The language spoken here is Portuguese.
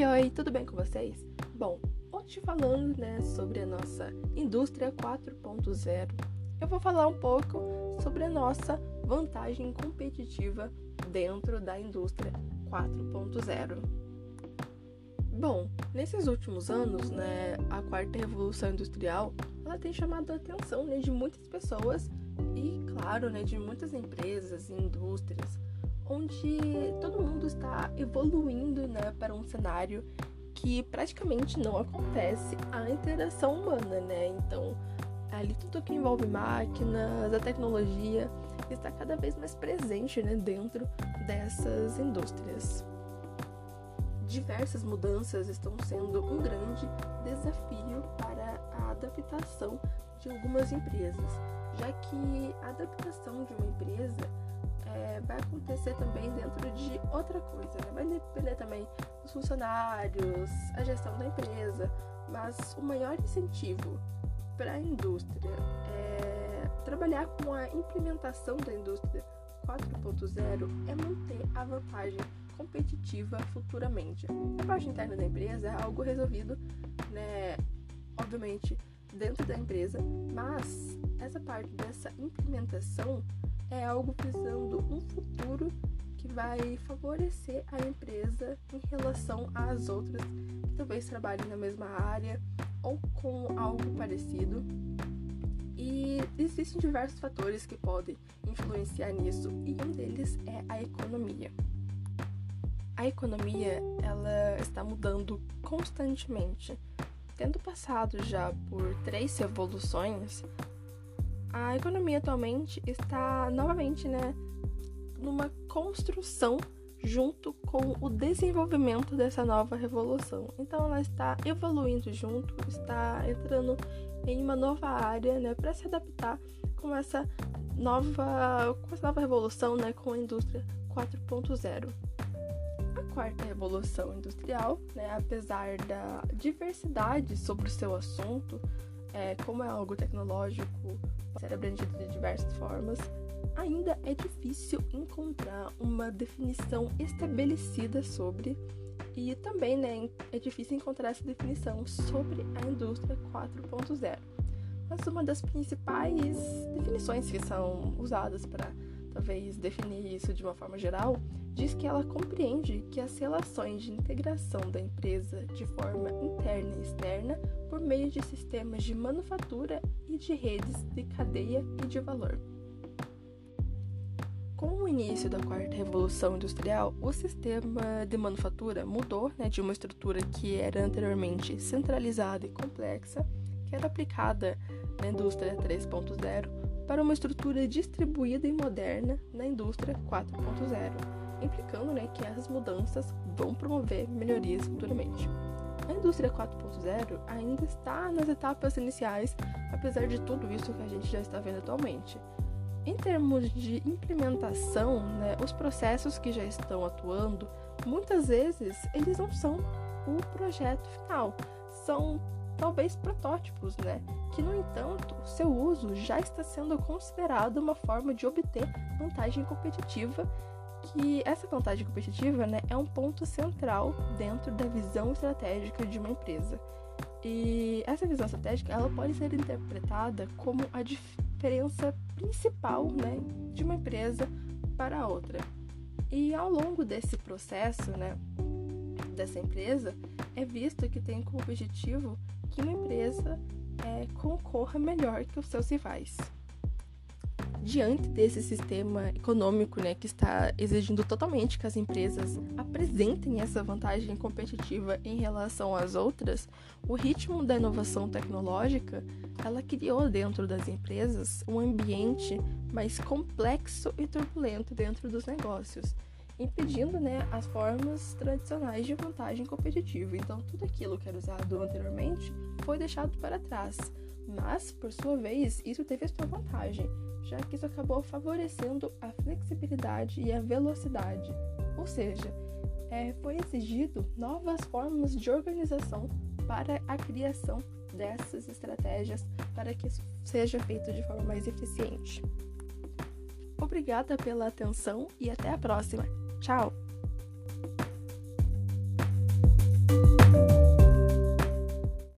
Oi, oi, tudo bem com vocês? Bom, hoje falando né, sobre a nossa indústria 4.0, eu vou falar um pouco sobre a nossa vantagem competitiva dentro da indústria 4.0. Bom, nesses últimos anos, né, a quarta revolução industrial, ela tem chamado a atenção né, de muitas pessoas e, claro, né, de muitas empresas e indústrias onde todo mundo está evoluindo né, para um cenário que praticamente não acontece a interação humana, né? Então, ali tudo que envolve máquinas, a tecnologia está cada vez mais presente né, dentro dessas indústrias. Diversas mudanças estão sendo um grande desafio para a adaptação de algumas empresas, já que a adaptação de uma empresa é, vai acontecer também dentro de outra coisa, né? Vai depender também dos funcionários, a gestão da empresa, mas o maior incentivo para a indústria é trabalhar com a implementação da indústria 4.0 é manter a vantagem competitiva futuramente. A parte interna da empresa é algo resolvido, né, obviamente, dentro da empresa, mas essa parte dessa implementação é algo visando um futuro que vai favorecer a empresa em relação às outras que talvez trabalhem na mesma área ou com algo parecido. E existem diversos fatores que podem influenciar nisso e um deles é a economia. A economia ela está mudando constantemente. Tendo passado já por três revoluções, a economia atualmente está novamente, né, numa construção junto com o desenvolvimento dessa nova revolução. Então ela está evoluindo junto, está entrando em uma nova área, né, para se adaptar com essa nova, com essa nova revolução, né, com a indústria 4.0. A quarta revolução industrial, né, apesar da diversidade sobre o seu assunto, é, como é algo tecnológico, ser abrangido de diversas formas, ainda é difícil encontrar uma definição estabelecida sobre, e também né, é difícil encontrar essa definição sobre a indústria 4.0. Mas uma das principais definições que são usadas para talvez definir isso de uma forma geral, diz que ela compreende que as relações de integração da empresa de forma interna e externa por meio de sistemas de manufatura e de redes de cadeia e de valor. Com o início da quarta revolução industrial, o sistema de manufatura mudou né, de uma estrutura que era anteriormente centralizada e complexa, que era aplicada na indústria 3.0, para uma estrutura distribuída e moderna na indústria 4.0, implicando né, que essas mudanças vão promover melhorias futuramente. A indústria 4.0 ainda está nas etapas iniciais, apesar de tudo isso que a gente já está vendo atualmente. Em termos de implementação, né, os processos que já estão atuando, muitas vezes eles não são o projeto final, são talvez protótipos, né? Que no entanto, seu uso já está sendo considerado uma forma de obter vantagem competitiva, que essa vantagem competitiva, né, é um ponto central dentro da visão estratégica de uma empresa. E essa visão estratégica, ela pode ser interpretada como a diferença principal, né, de uma empresa para outra. E ao longo desse processo, né, dessa empresa, é visto que tem como objetivo que uma empresa é, concorra melhor que os seus rivais. Diante desse sistema econômico né, que está exigindo totalmente que as empresas apresentem essa vantagem competitiva em relação às outras, o ritmo da inovação tecnológica ela criou dentro das empresas um ambiente mais complexo e turbulento dentro dos negócios impedindo né, as formas tradicionais de vantagem competitiva. Então, tudo aquilo que era usado anteriormente foi deixado para trás. Mas, por sua vez, isso teve sua vantagem, já que isso acabou favorecendo a flexibilidade e a velocidade. Ou seja, é, foi exigido novas formas de organização para a criação dessas estratégias para que isso seja feito de forma mais eficiente. Obrigada pela atenção e até a próxima! Tchau!